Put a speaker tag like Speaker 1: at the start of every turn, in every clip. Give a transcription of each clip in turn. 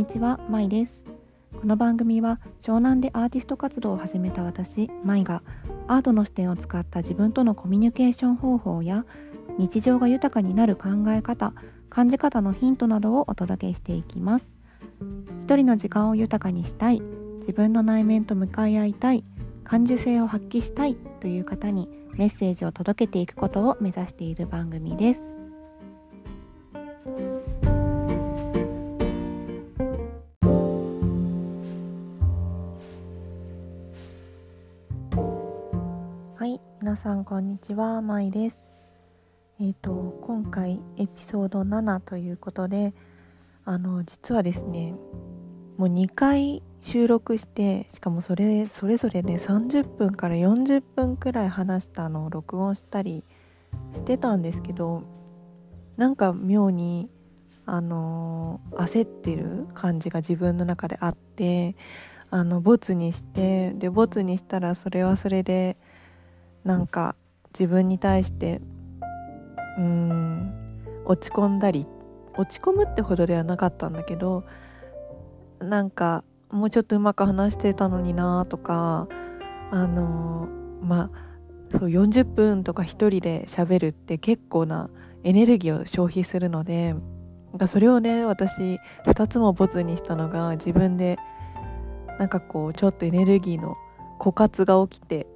Speaker 1: にちは、まいです。この番組は湘南でアーティスト活動を始めた私、まいがアートの視点を使った自分とのコミュニケーション方法や日常が豊かになる考え方、感じ方のヒントなどをお届けしていきます。一人の時間を豊かにしたい自分の内面と向かい合いたい感受性を発揮したいという方にメッセージを届けていくことを目指している番組です。さんこんにちは。まいです。えっ、ー、と今回エピソード7ということであの実はですねもう2回収録してしかもそれそれぞれで30分から40分くらい話したのを録音したりしてたんですけどなんか妙にあの焦ってる感じが自分の中であってあのボツにしてでボツにしたらそれはそれでなんか自分に対してうーん落ち込んだり落ち込むってほどではなかったんだけどなんかもうちょっとうまく話してたのになとかあのまあそう40分とか1人で喋るって結構なエネルギーを消費するのでそれをね私2つもボツにしたのが自分でなんかこうちょっとエネルギーの枯渇が起きて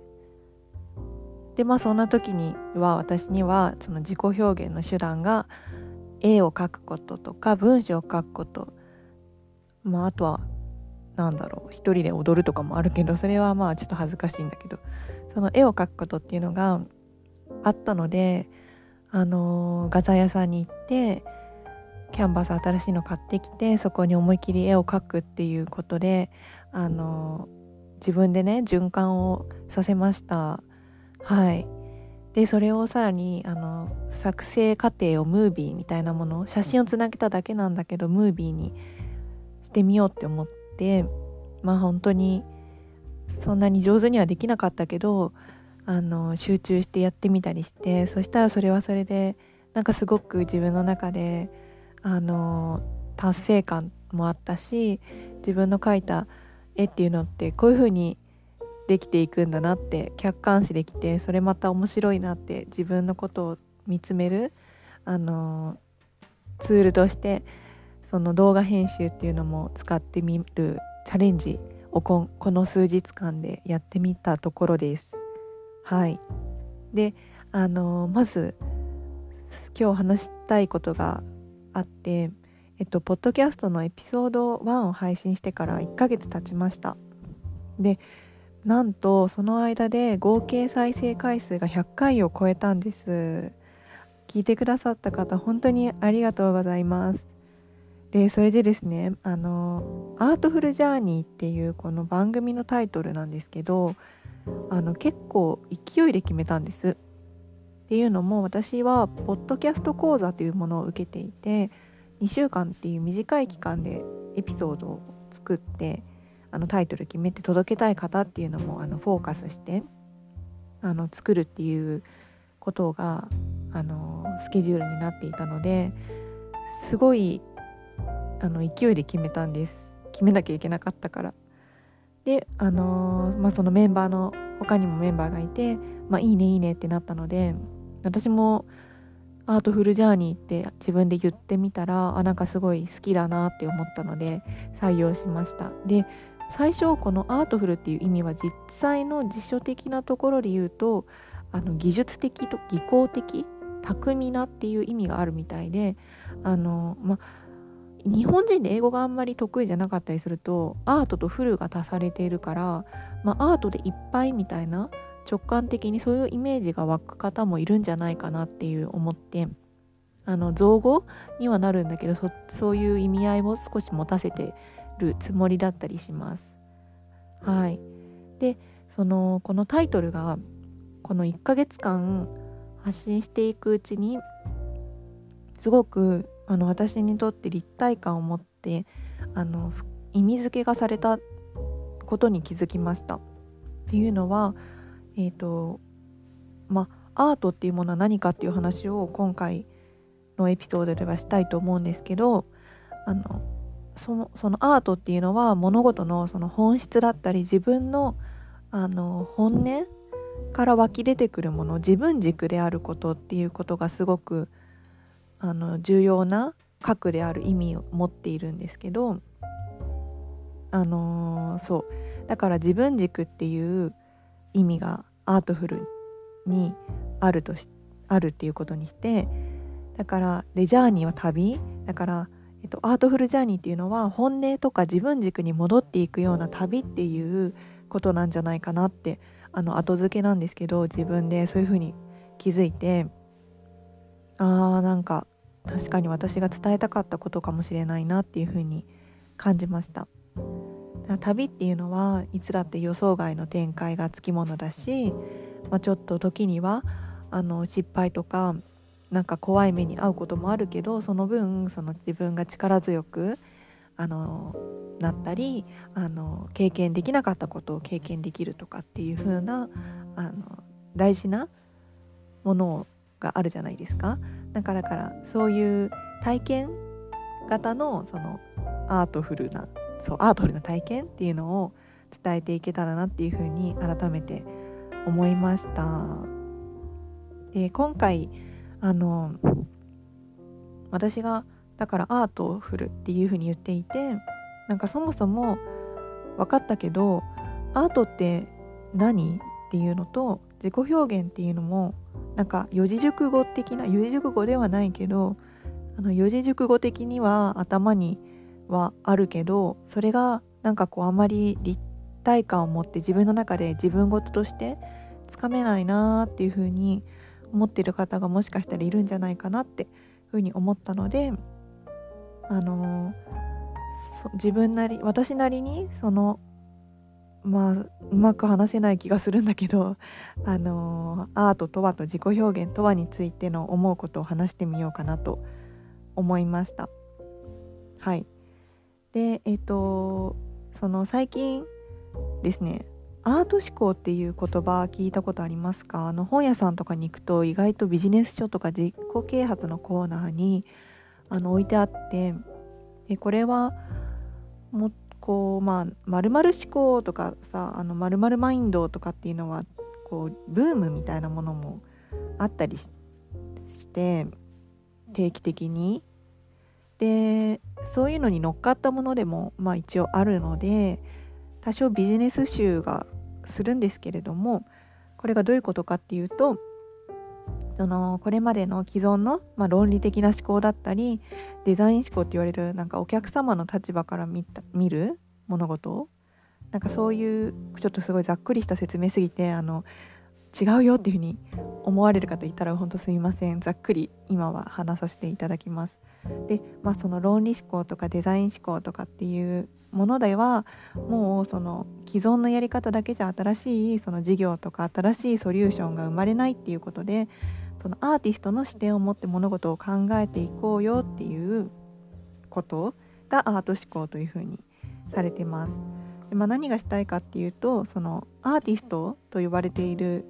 Speaker 1: でまあそんな時には私にはその自己表現の手段が絵を描くこととか文章を書くこと。まああとはなんだろう一人で踊るとかもあるけどそれはまあちょっと恥ずかしいんだけど。その絵を描くことっていうのがあったのであのー、画材屋さんに行ってキャンバス新しいの買ってきてそこに思い切り絵を描くっていうことであのー、自分でね循環をさせましたはい。でそれをさらにあの作成過程をムービーみたいなもの写真をつなげただけなんだけどムービーにしてみようって思ってまあ本当にそんなに上手にはできなかったけどあの集中してやってみたりしてそしたらそれはそれでなんかすごく自分の中であの達成感もあったし自分の描いた絵っていうのってこういう風にできていくんだなって客観視できてそれまた面白いなって自分のことを見つめるあのツールとしてその動画編集っていうのも使ってみるチャレンジをこの数日間でやってみたところです。はいであのまず今日話したいことがあってえっとポッドキャストのエピソード1を配信してから1ヶ月経ちました。でなんとその間で合計再生回数が100回を超えたんです。聞いてくださった方本当にありがとうございます。でそれでですねあの「アートフルジャーニー」っていうこの番組のタイトルなんですけどあの結構勢いで決めたんです。っていうのも私はポッドキャスト講座というものを受けていて2週間っていう短い期間でエピソードを作ってあのタイトル決めて届けたい方っていうのもあのフォーカスしてあの作るっていうことがあのスケジュールになっていたのですごいあの勢いで決めたんです。決めなきゃいけなかったから。であのまあそのメンバーの他にもメンバーがいてまあいいねいいねってなったので私もアートフルジャーニーって自分で言ってみたらあなんかすごい好きだなって思ったので採用しました。で最初このアートフルっていう意味は実際の辞書的なところで言うとあの技術的と技巧的巧みなっていう意味があるみたいであのま日本人で英語があんまり得意じゃなかったりするとアートとフルが足されているから、ま、アートでいっぱいみたいな直感的にそういうイメージが湧く方もいるんじゃないかなっていう思ってあの造語にはなるんだけどそういう意味合いも少し持たせてるつもりだったりします。はい、でそのこのタイトルがこの1ヶ月間発信していくうちにすごくあの私にとって立体感を持ってあの意味付けがされたことに気づきました。っていうのはえっ、ー、とまあアートっていうものは何かっていう話を今回のエピソードではしたいと思うんですけどあのそのそのアートっていうのは物事のその本質だったり自分のあの本音から湧き出てくるもの自分軸であることっていうことがすごくあの重要な核である意味を持っているんですけどあのー、そう。だから自分軸っていう意味がアートフルにあるとしあるっていうことにしてだからでジャーニーは旅。だから、えっと、アートフルジャーニーっていうのは本音とか自分軸に戻っていくような旅っていうことなんじゃないかなってあの後付けなんですけど自分でそういうふうに気づいてあーなんか確かに私が伝えたかったことかもしれないなっていうふうに感じました。旅っていうのはいつだって予想外の展開がつきものだし、まあ、ちょっと時にはあの失敗とかなんか怖い目に遭うこともあるけどその分その自分が力強くあのなったりあの経験できなかったことを経験できるとかっていう風なあの大事なものがあるじゃないですか。なんかだからそういう体験型のその artful なそう artful な体験っていうのを伝えていけたらなっていう風に改めて思いました。で今回あの私がだからアートフルっていう風に言っていてなんかそもそも分かったけどアートって何っていうのと自己表現っていうのもなんか四字熟語的な四字熟語ではないけどあの四字熟語的には頭にはあるけどそれがなんかこうあまり立体感を持って自分の中で自分事としてつかめないなーっていう風に思思ってる方がもしかしたらいるんじゃないかなってふうに思ったのであの、自分なり私なりにそのまあうまく話せない気がするんだけど あの、アートとはと自己表現とはについての思うことを話してみようかなと思いました。はいでえっ、とその最近ですねアート思考っていう言葉聞いたことありますか？あの本屋さんとかに行くと意外とビジネス書とか自己啓発のコーナーにあの置いてあってでこれはもこうまあ〇〇思考とかさあの〇〇マインドとかっていうのはこうブームみたいなものもあったりして定期的に。でそういうのに乗っかったものでもまあ一応あるので多少ビジネス集がするんですけれどもこれがどういうことかっていうとそのこれまでの既存の、まあ、論理的な思考だったりデザイン思考って言われるなんかお客様の立場から見た見る物事なんかそういうちょっとすごいざっくりした説明すぎてあの違うよっていうふうに思われる方いたら本当すみませんざっくり今は話させていただきます。でまあその論理思考とかデザイン思考とかっていうものではもうその既存のやり方だけじゃ新しいその事業とか新しいソリューションが生まれないっていうことでそのアーティストの視点を持って物事を考えていこうよっていうことがアート思考というふうにされてます。でまあ、何がしたいかっていうとそのアーティストと呼ばれている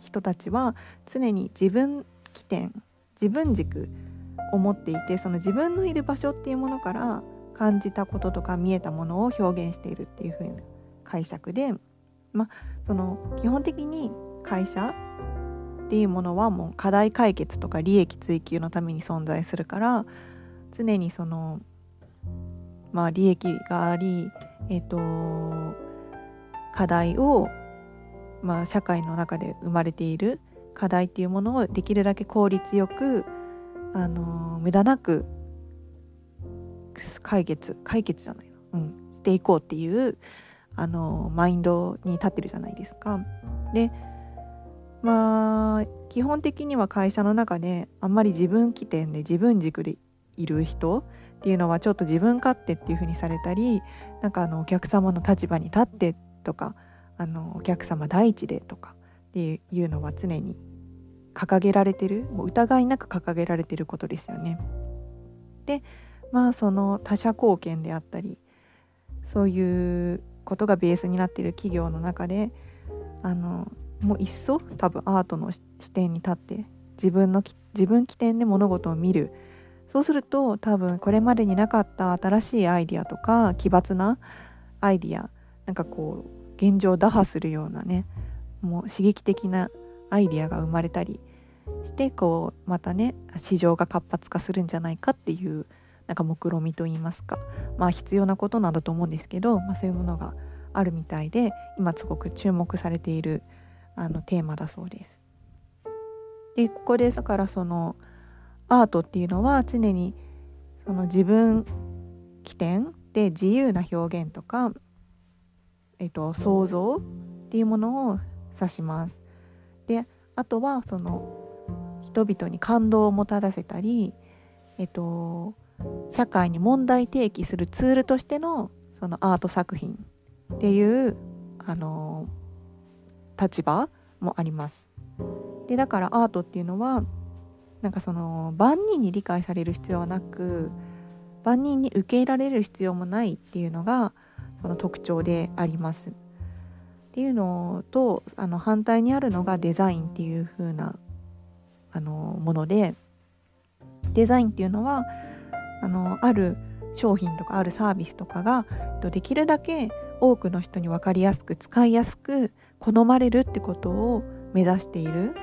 Speaker 1: 人たちは常に自分起点自分軸を持っていてその自分のいる場所っていうものから感じたこととか見えたものを表現しているっていう風な解釈で、まあ、その基本的に会社っていうものはもう課題解決とか利益追求のために存在するから常にそのまあ利益がありえっ、ー、と課題をまあ社会の中で生まれている課題っていうものをできるだけ効率よくあの無駄なく解決解決じゃないの、うん、していこうっていうあのマインドに立ってるじゃないですか。でまあ基本的には会社の中であんまり自分起点で自分軸でいる人っていうのはちょっと自分勝手っていう風にされたりなんかあのお客様の立場に立ってとかあのお客様第一でとかっていうのは常に掲げられてるもう疑いなく掲げられてることですよね。でまあその他者貢献であったりそういうことがベースになっている企業の中であのもう一層多分アートの視点に立って自分の自分起点で物事を見るそうすると多分これまでになかった新しいアイディアとか奇抜なアイディアなんかこう現状を打破するようなねもう刺激的なアイディアが生まれたりしてこうまたね市場が活発化するんじゃないかっていうなんか目論見みといいますかまあ必要なことなんだと思うんですけど、まあ、そういうものがあるみたいで今すごく注目されているあのテーマだそうです。でここでだからそのアートっていうのは常にその自分起点で自由な表現とか、えっと、想像っていうものを指します。であとはその人々に感動をもたらせたり、えっと、社会に問題提起するツールとしてのそのアート作品っていうあの立場もあります。でだからアートっていうのはなんかその万人に理解される必要はなく万人に受け入れられる必要もないっていうのがその特徴であります。っていうのとあの反対にあるのがデザインっていう風なあのものでデザインっていうのはあのある商品とかあるサービスとかができるだけ多くの人に分かりやすく使いやすく好まれるってことを目指している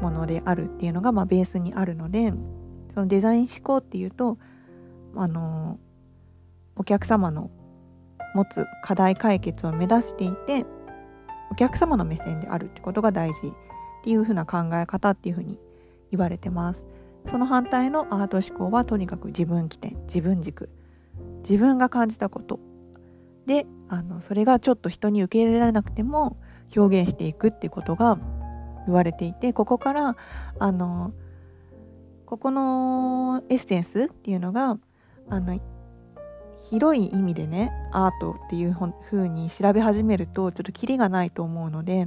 Speaker 1: ものであるっていうのが、まあ、ベースにあるのでそのデザイン思考っていうとあのお客様の持つ課題解決を目指していてお客様の目線であるってことが大事っていうふうな考え方っていうふうに言われてます。その反対のアート思考はとにかく自分起点自分軸自分が感じたことであのそれがちょっと人に受け入れられなくても表現していくっていうことが言われていてここからあのここのエッセンスっていうのがあの広い意味でねアートっていう風に調べ始めるとちょっとキリがないと思うので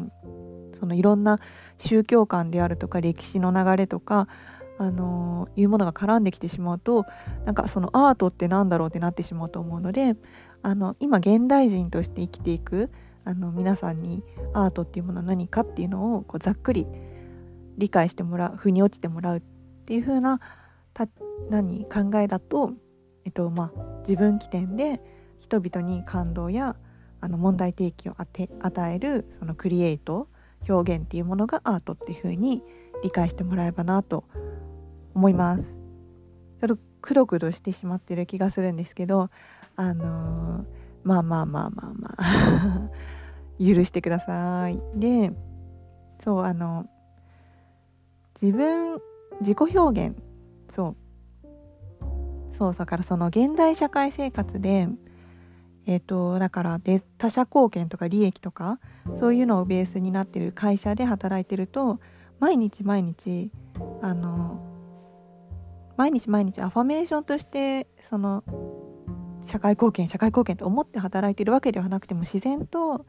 Speaker 1: そのいろんな宗教観であるとか歴史の流れとかあのいうものが絡んできてしまうとなんかそのアートって何だろうってなってしまうと思うのであの今現代人として生きていくあの皆さんにアートっていうものは何かっていうのをこうざっくり理解してもらう腑に落ちてもらうっていう風なた何考えだと、えっとまあ、自分起点で人々に感動やあの問題提起を与えるそのクリエイト表現っていうものがアートっていう風に理解してもらえばなと思います。ちょっとくどくどしてしまってる気がするんですけどあのーまあまあまあまあまあ 許してください。でそうあの自分自己表現そうそうだからその現代社会生活でえっ、ー、とだからで他者貢献とか利益とかそういうのをベースになってる会社で働いてると毎日毎日あの毎日毎日アファメーションとしてその社会貢献社会貢献と思って働いてるわけではなくても自然と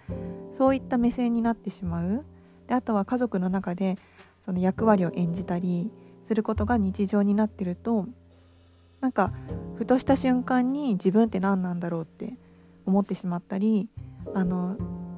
Speaker 1: そういった目線になってしまう。であとは家族の中でその役割を演じたりすることが日常になってるとなんかふとした瞬間に自分って何なんだろうって思ってしまったりあの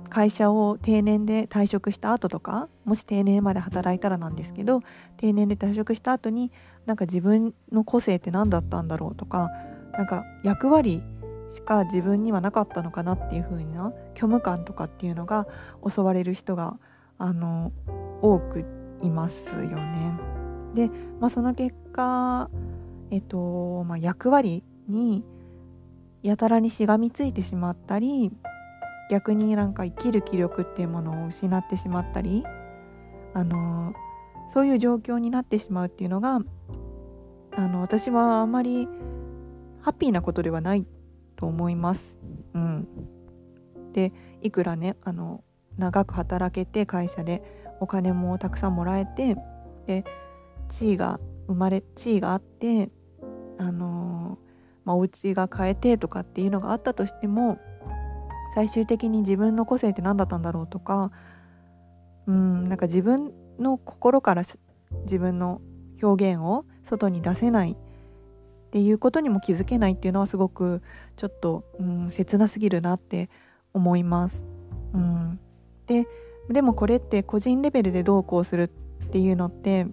Speaker 1: 会社を定年で退職した後とかもし定年まで働いたらなんですけど定年で退職した後になんか自分の個性って何だったんだろうとかなんか役割しか自分にはなかったのかなっていう風な虚無感とかっていうのが襲われる人があの多くいますよね。で、まあ、その結果、えっとまあ、役割にやたらにしがみついてしまったり逆になんか生きる気力っていうものを失ってしまったりあのそういう状況になってしまうっていうのがあの私はあまりハッピーなことではないと思います。うん、でいくらねあの長く働けて会社でお金もたくさんもらえてで地位が生まれ地位があってあのまあ、お家が変えてとかっていうのがあったとしても最終的に自分の個性って何だったんだろうとかうんなんか自分の心から自分の表現を外に出せないっていうことにも気づけないっていうのはすごくちょっと、うん、切なすぎるなって思います。うん、ででもこれって個人レベルでどうこうするっていうのって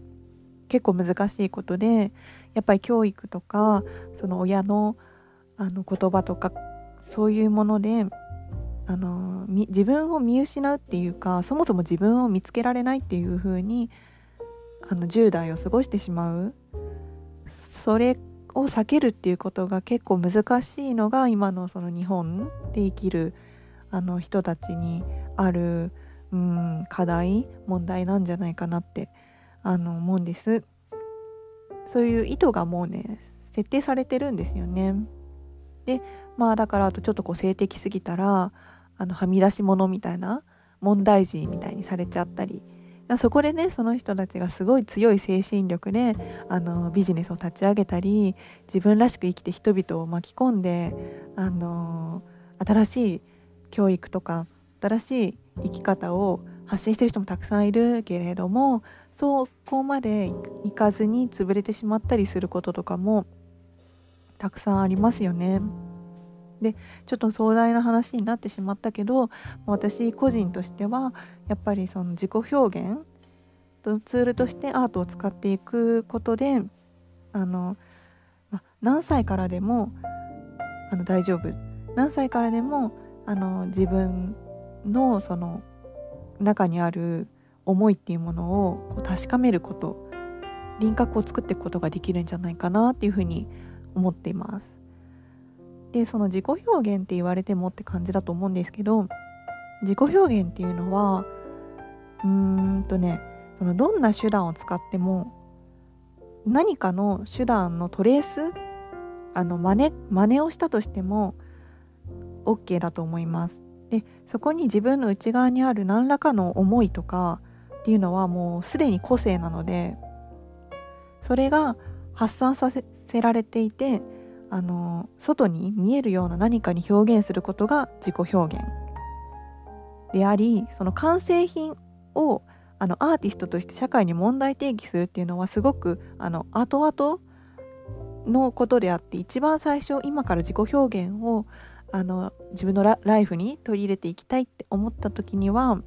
Speaker 1: 結構難しいことでやっぱり教育とかその親のあの言葉とかそういうものであの自分を見失うっていうかそもそも自分を見つけられないっていう風にあの10代を過ごしてしまう。それを避けるっていうことが結構難しいのが今のその日本で生きるあの人たちにあるうん課題問題なんじゃないかなってあの思うんです。そういう意図がもうね設定されてるんですよね。でまあだからあとちょっとこう性的すぎたらあのはみ出し物みたいな問題児みたいにされちゃったり。そこでねその人たちがすごい強い精神力であのビジネスを立ち上げたり自分らしく生きて人々を巻き込んであの新しい教育とか新しい生き方を発信してる人もたくさんいるけれどもそこまでいかずに潰れてしまったりすることとかもたくさんありますよね。でちょっと壮大な話になってしまったけど私個人としてはやっぱりその自己表現とツールとしてアートを使っていくことであの、ま、何歳からでもあの大丈夫何歳からでもあの自分のその中にある思いっていうものをこう確かめること輪郭を作っていくことができるんじゃないかなっていうふうに思っています。でその自己表現って言われてもって感じだと思うんですけど自己表現っていうのはうーんとねそのどんな手段を使っても何かの手段のトレースあの真似真似をしたとしても OK だと思います。でそこに自分の内側にある何らかの思いとかっていうのはもうすでに個性なのでそれが発散させられていてあの外に見えるような何かに表現することが自己表現でありその完成品をあのアーティストとして社会に問題提起するっていうのはすごくあの後々のことであって一番最初今から自己表現をあの自分のライフに取り入れていきたいって思った時には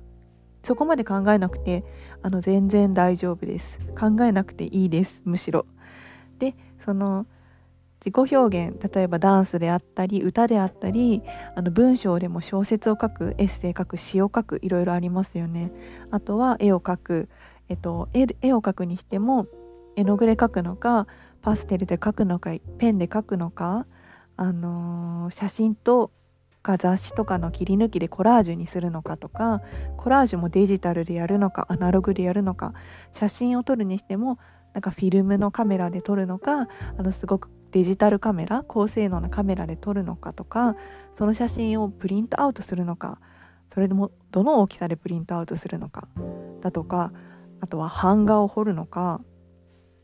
Speaker 1: そこまで考えなくてあの全然大丈夫です。考えなくていいですむしろ。でその自己表現例えばダンスであったり歌であったりあの文章でも小説を書くエッセイ書く詩を書くいろいろありますよね。あとは絵を描く、えっと、絵絵を描くにしても絵の具で描くのかパステルで描くのかペンで描くのかあのー、写真とか雑誌とかの切り抜きでコラージュにするのかとかコラージュもデジタルでやるのかアナログでやるのか写真を撮るにしてもなんかフィルムのカメラで撮るのかあのすごくデジタルカメラ高性能なカメラで撮るのかとかその写真をプリントアウトするのかそれでもどの大きさでプリントアウトするのかだとかあとは版画を彫るのか、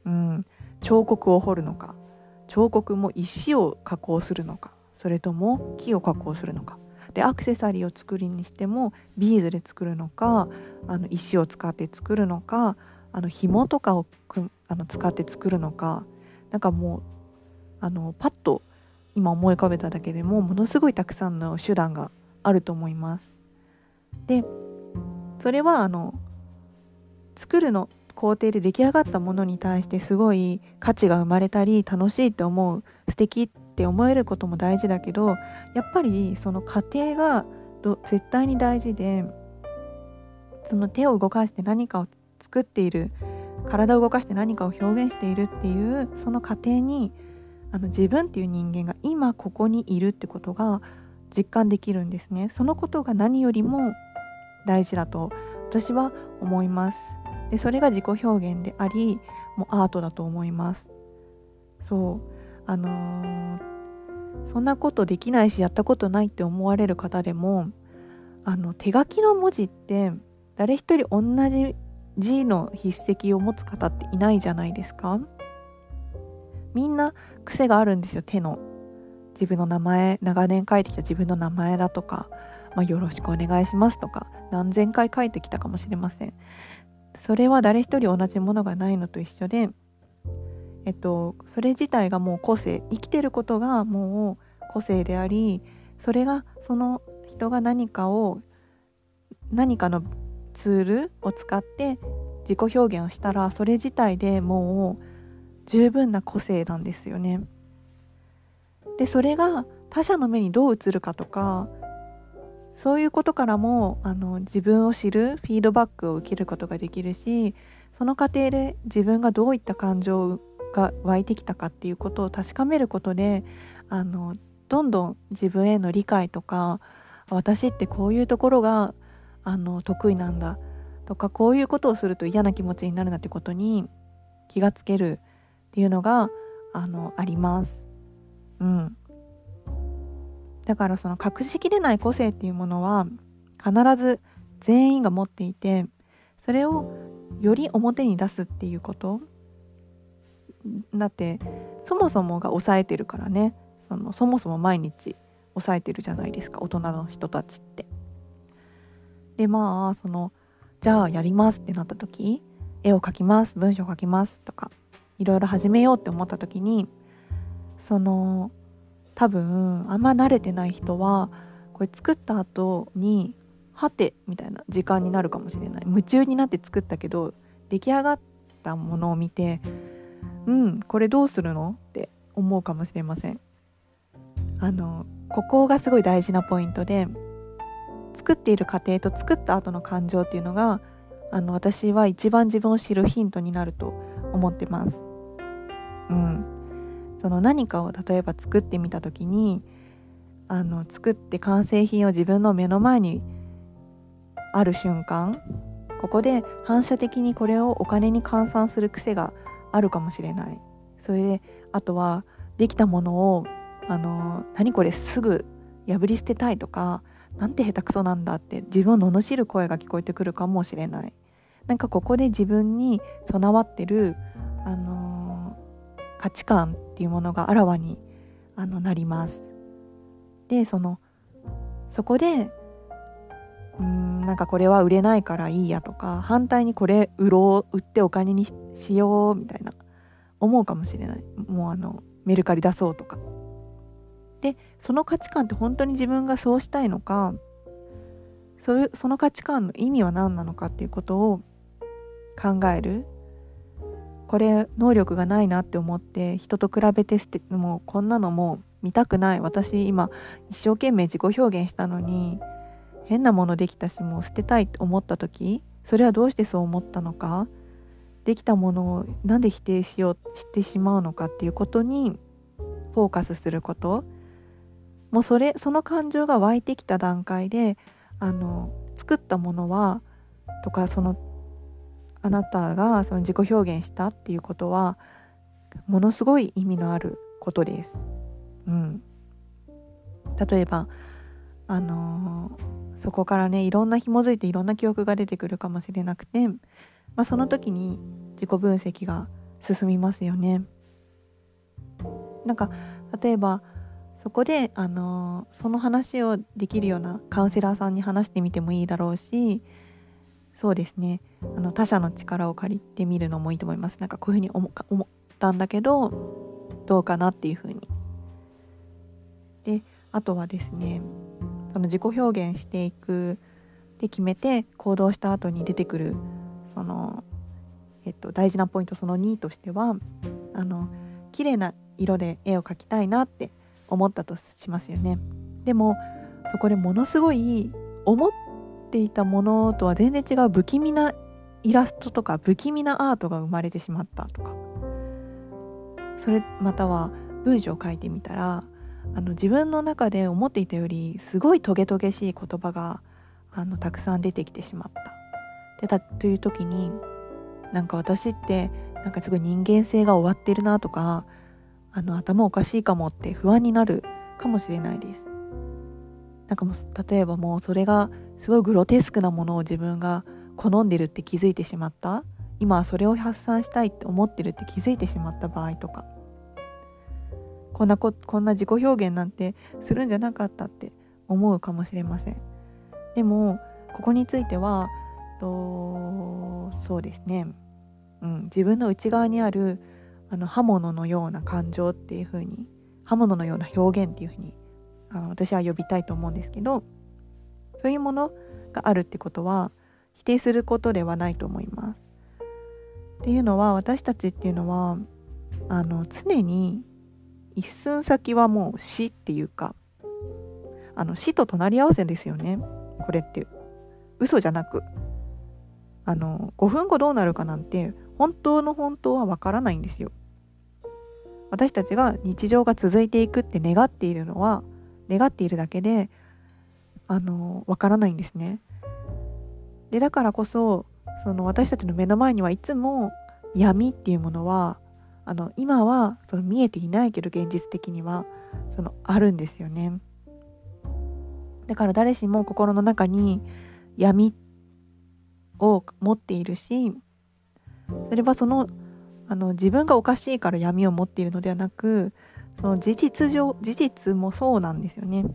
Speaker 1: うん、彫刻を彫るのか彫刻も石を加工するのかそれとも木を加工するのかでアクセサリーを作りにしてもビーズで作るのかあの石を使って作るのかあの紐とかをくあの使って作るのかなんかもうあのパッと今思い浮かべただけでもものすごいたくさんの手段があると思います。でそれはあの作るの工程で出来上がったものに対してすごい価値が生まれたり楽しいって思う素敵って思えることも大事だけどやっぱりその過程が絶対に大事でその手を動かして何かを作っている体を動かして何かを表現しているっていうその過程にあの自分っていう人間が今ここにいるってことが実感できるんですね。そのことが何よりも大事だと私は思います。でそれが自己表現でありもうアートだと思います。そう。あのー、そんなことできないしやったことないって思われる方でもあの手書きの文字って誰一人同じ字の筆跡を持つ方っていないじゃないですか。みんな癖があるんですよ手の。自分の名前長年書いてきた自分の名前だとか、まあ、よろしくお願いしますとか何千回書いてきたかもしれません。それは誰一人同じものがないのと一緒で、えっと、それ自体がもう個性生きてることがもう個性でありそれがその人が何かを何かのツールを使って自己表現をしたらそれ自体でもう十分な個性なんですよね。でそれが他者の目にどう映るかとかそういうことからもあの自分を知るフィードバックを受けることができるしその過程で自分がどういった感情をが湧いてきたかっていうことを確かめることであのどんどん自分への理解とか私ってこういうところがあの得意なんだとかこういうことをすると嫌な気持ちになるなってことに気がつけるっていうのがあのあります。うん、だからその隠しきれない個性っていうものは必ず全員が持っていてそれをより表に出すっていうことだってそもそもが抑えてるからね。そのそもそも毎日抑えてるじゃないですか。大人の人たちって。でまあそのじゃあやりますってなった時絵を描きます文章を書きますとかいろいろ始めようって思った時にその多分あんま慣れてない人はこれ作った後にはてみたいな時間になるかもしれない。夢中になって作ったけど出来上がったものを見てうんこれどうするの？って思うかもしれません。あのここがすごい大事なポイントで作っている過程と作った後の感情っていうのがあの私は一番自分を知るヒントになると思ってます。うん、その何かを例えば作ってみた時にあの作って完成品を自分の目の前にある瞬間ここで反射的にこれをお金に換算する癖があるかもしれない。それであとはできたものをあの何これすぐ破り捨てたいとかなんて下手くそなんだって自分を罵る声が聞こえてくるかもしれない。なんかここで自分に備わってる、あの、価値観っていうものがあらわにあのなります。でそのそこでうんなんかこれは売れないからいいやとか反対にこれ売ろう売ってお金にしようみたいな思うかもしれない。もうあのメルカリ出そうとか。でその価値観って本当に自分がそうしたいのかそその価値観の意味は何なのかっていうことを考える。これ能力がないなって思って人と比べて捨てもうこんなのも見たくない。私今一生懸命自己表現したのに変なものできたしもう捨てたいって思った時それはどうしてそう思ったのか？できたものをなんで否定しようしてしまうのかっていうことにフォーカスすること。もうそれその感情が湧いてきた段階であの作ったものはとかそのあなたがその自己表現したっていうことはものすごい意味のあることです。うん、例えばあのー、そこからねいろんな紐づいていろんな記憶が出てくるかもしれなくて、まあ、その時に自己分析が進みますよね。なんか例えばそこで、あのその話をできるようなカウンセラーさんに話してみてもいいだろうしそうですね。あの他者の力を借りてみるのもいいと思います。なんかこういうふうに思思ったんだけどどうかなっていうふうに。であとはですねその自己表現していくで決めて行動した後に出てくるその、えっと、大事なポイントその2としてはあの綺麗な色で絵を描きたいなって思ったとしますよね。でもそこでものすごい思っていたものとは全然違う不気味なイラストとか不気味なアートが生まれてしまったとか。それまたは文章を書いてみたらあの自分の中で思っていたよりすごいトゲトゲしい言葉があのたくさん出てきてしまった。でたという時になんか私ってなんかすごい人間性が終わってるなとかあの頭おかしいかもって不安になるかもしれないです。なんかもう例えばもうそれがすごいグロテスクなものを自分が好んでるって気づいてしまった今はそれを発散したいって思ってるって気づいてしまった場合とかこんなここんな自己表現なんてするんじゃなかったって思うかもしれませんでもここについてはとそうですね、うん、自分の内側にあるあの刃物のような感情っていう風に刃物のような表現っていう風にあの私は呼びたいと思うんですけどそういうものがあるってことは否定することではないと思います。っていうのは私たちっていうのはあの常に一寸先はもう死っていうかあの死と隣り合わせですよね。これって。嘘じゃなく。あの5分後どうなるかなんて本当の本当はわからないんですよ。私たちが日常が続いていくって願っているのは願っているだけであのわからないんですね。でだからこそその私たちの目の前にはいつも闇っていうものはあの今はその見えていないけど現実的にはそのあるんですよねだから誰しも心の中に闇を持っているしそれはそのあの自分がおかしいから闇を持っているのではなくその事実上事実もそうなんですよね。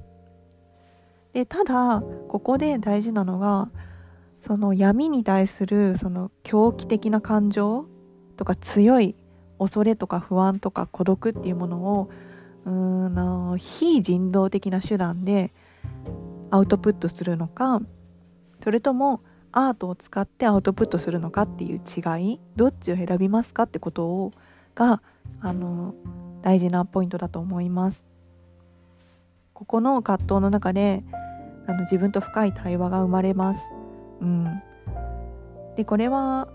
Speaker 1: でただここで大事なのがその闇に対するその狂気的な感情とか強い恐れとか不安とか孤独っていうものをうーん非人道的な手段でアウトプットするのかそれともアートを使ってアウトプットするのかっていう違いどっちを選びますかってことをがあの大事なポイントだと思います。ここの葛藤の中であの自分と深い対話が生まれます。うん、でこれは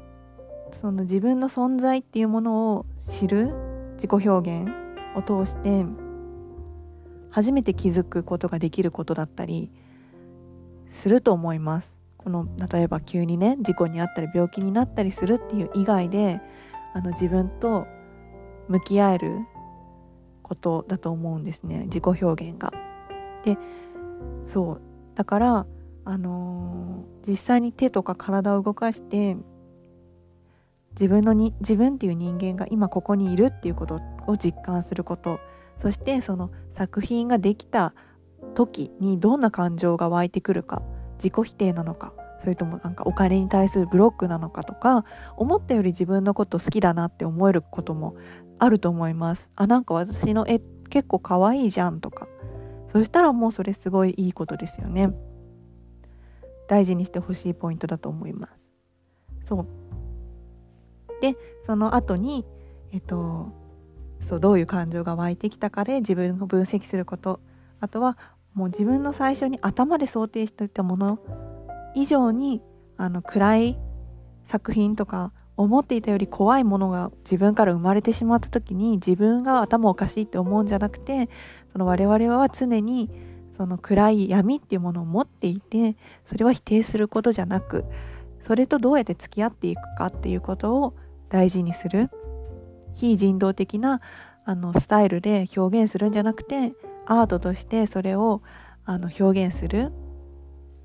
Speaker 1: その自分の存在っていうものを知る自己表現を通して初めて気づくことができることだったりすると思います。この例えば急にね事故に遭ったり病気になったりするっていう以外であの自分と向き合えることだと思うんですね自己表現が。でそうだからあのー、実際に手とか体を動かして自分のに自分っていう人間が今ここにいるっていうことを実感すること。そしてその作品ができた時にどんな感情が湧いてくるか。自己否定なのか。それともなんかお金に対するブロックなのかとか。思ったより自分のこと好きだなって思えることもあると思います。あなんか私の絵結構可愛いじゃんとか。そしたらもうそれすごいいいことですよね。大事にしてほしいポイントだと思います。そう。でその後にえっとそうどういう感情が湧いてきたかで自分を分析すること。あとはもう自分の最初に頭で想定していたもの以上にあの暗い作品とか思っていたより怖いものが自分から生まれてしまった時に自分が頭おかしいって思うんじゃなくてその我々は常にその暗い闇っていうものを持っていてそれは否定することじゃなくそれとどうやって付き合っていくかっていうことを大事にする。非人道的なあのスタイルで表現するんじゃなくてアートとしてそれをあの表現する。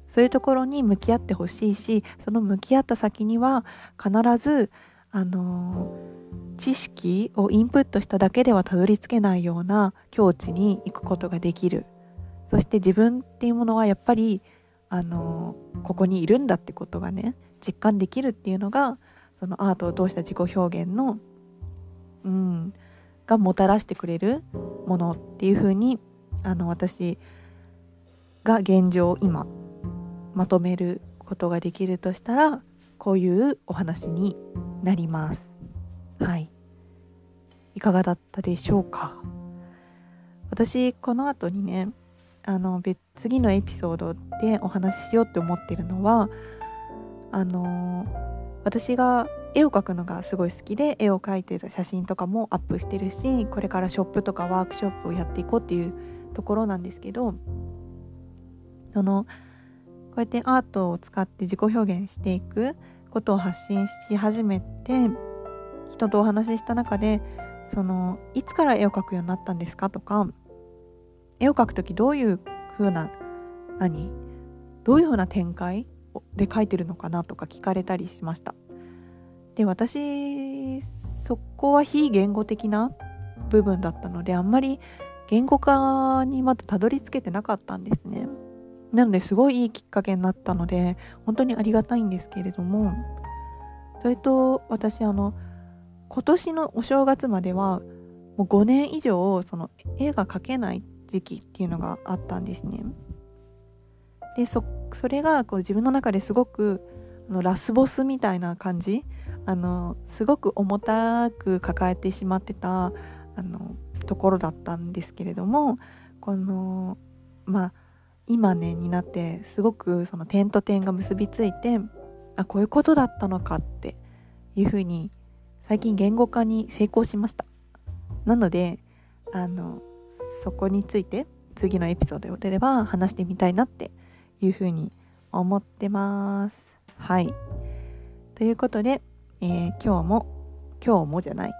Speaker 1: そういうところに向き合ってほしいしその向き合った先には必ずあの知識をインプットしただけではたどり着けないような境地に行くことができる。そして自分っていうものはやっぱりあのここにいるんだってことがね実感できるっていうのがそのアートを通した自己表現のうんがもたらしてくれるものっていうふうにあの私が現状今まとめることができるとしたらこういうお話になります。はい。いかがだったでしょうか？私この後にねあの別次のエピソードでお話ししようって思ってるのはあの私が絵を描くのがすごい好きで絵を描いてる写真とかもアップしてるしこれからショップとかワークショップをやっていこうっていうところなんですけどそのこうやってアートを使って自己表現していくことを発信し始めて人とお話しした中でそのいつから絵を描くようになったんですかとか絵を描く時どういう風な何どういう風な展開で描いてるのかなとか聞かれたりしました。で私そこは非言語的な部分だったのであんまり言語化にまだたどり着けてなかったんですね。なのですごいいいきっかけになったので本当にありがたいんですけれどもそれと私あの今年のお正月まではもう5年以上その絵が描けない時期っていうのがあったんですね。でそそれがこう自分の中ですごくあのラスボスみたいな感じ。あのすごく重たく抱えてしまってたあのところだったんですけれどもこのまあ今ねになってすごくその点と点が結びついてあこういうことだったのかっていうふうに最近言語化に成功しました。なのであのそこについて次のエピソードでは話してみたいなっていうふうに思ってます。はい。ということで、えー、今日も今日もじゃない。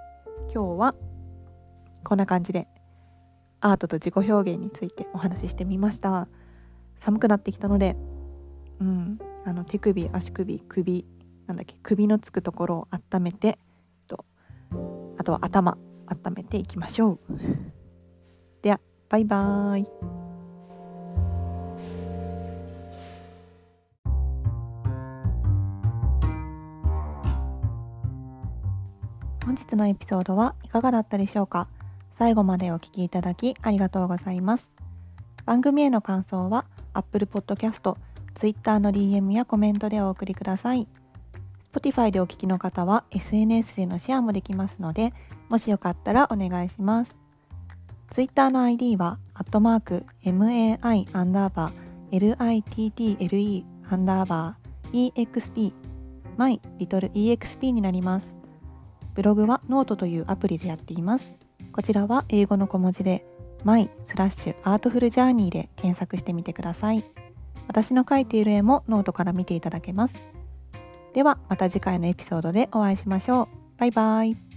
Speaker 1: 今日はこんな感じでアートと自己表現についてお話ししてみました。寒くなってきたのでうん。あの手首足首首なんだっけ首のつくところを温めてとあとは頭温めていきましょう。ではバイバーイ。本日のエピソードはいかがだったでしょうか？最後までお聴きいただきありがとうございます。番組への感想は Apple Podcast、Twitter の DM やコメントでお送りください。Spotify でお聞きの方は SNS でのシェアもできますのでもしよかったらお願いします。Twitter の ID は、アットマーク、MAI アンダーバー、LITTLE アンダーバー、EXP、My Little EXP になります。ブログはノートというアプリでやっています。こちらは英語の小文字で、My スラッシュ Artful Journey で検索してみてください。私の描いている絵もノートから見ていただけます。ではまた次回のエピソードでお会いしましょう。バイバイ。